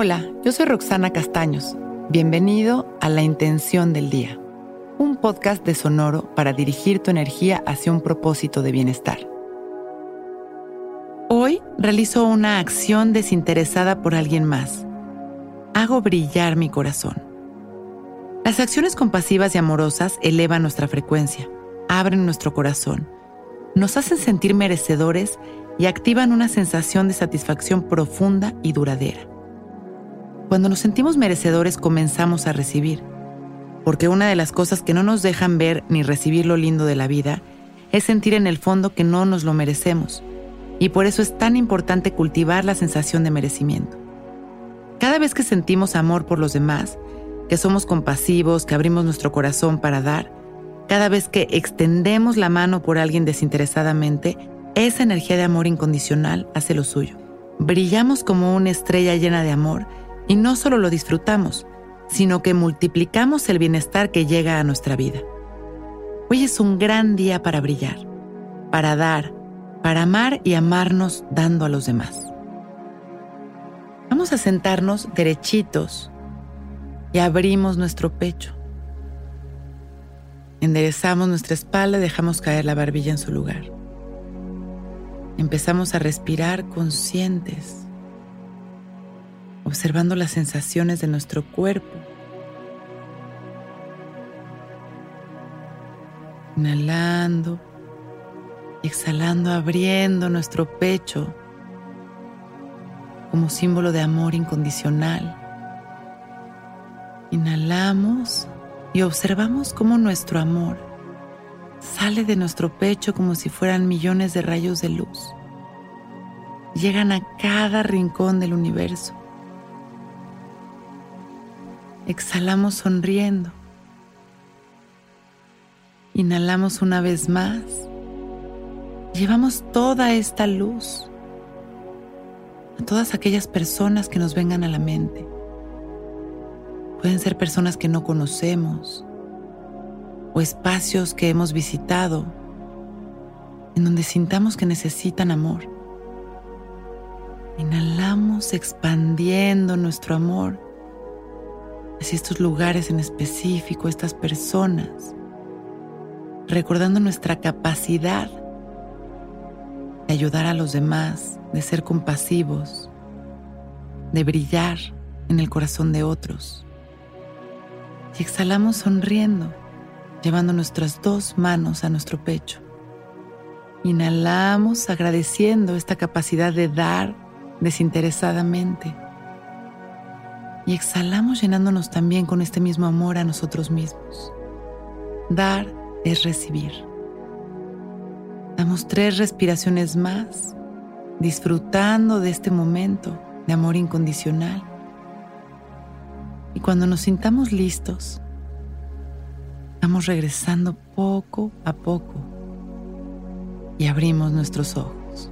Hola, yo soy Roxana Castaños. Bienvenido a La Intención del Día, un podcast de Sonoro para dirigir tu energía hacia un propósito de bienestar. Hoy realizo una acción desinteresada por alguien más. Hago brillar mi corazón. Las acciones compasivas y amorosas elevan nuestra frecuencia, abren nuestro corazón, nos hacen sentir merecedores y activan una sensación de satisfacción profunda y duradera. Cuando nos sentimos merecedores comenzamos a recibir, porque una de las cosas que no nos dejan ver ni recibir lo lindo de la vida es sentir en el fondo que no nos lo merecemos, y por eso es tan importante cultivar la sensación de merecimiento. Cada vez que sentimos amor por los demás, que somos compasivos, que abrimos nuestro corazón para dar, cada vez que extendemos la mano por alguien desinteresadamente, esa energía de amor incondicional hace lo suyo. Brillamos como una estrella llena de amor y no solo lo disfrutamos, sino que multiplicamos el bienestar que llega a nuestra vida. Hoy es un gran día para brillar, para dar, para amar y amarnos dando a los demás. Vamos a sentarnos derechitos y abrimos nuestro pecho. Enderezamos nuestra espalda y dejamos caer la barbilla en su lugar. Empezamos a respirar conscientes, observando las sensaciones de nuestro cuerpo. Inhalando, exhalando, abriendo nuestro pecho como símbolo de amor incondicional. Inhalamos y observamos cómo nuestro amor sale de nuestro pecho como si fueran millones de rayos de luz. Llegan a cada rincón del universo. Exhalamos sonriendo. Inhalamos una vez más. Llevamos toda esta luz a todas aquellas personas que nos vengan a la mente Pueden ser personas que no conocemos o espacios que hemos visitado en donde sintamos que necesitan amor. Inhalamos expandiendo nuestro amor hacia estos lugares en específico, estas personas, recordando nuestra capacidad de ayudar a los demás, de ser compasivos, de brillar en el corazón de otros y exhalamos sonriendo, llevando nuestras dos manos a nuestro pecho. Inhalamos agradeciendo esta capacidad de dar desinteresadamente. Y exhalamos llenándonos también con este mismo amor a nosotros mismos. Dar es recibir. Damos tres respiraciones más, disfrutando de este momento de amor incondicional y cuando nos sintamos listos, vamos regresando poco a poco y abrimos nuestros ojos.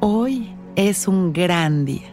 Hoy es un gran día.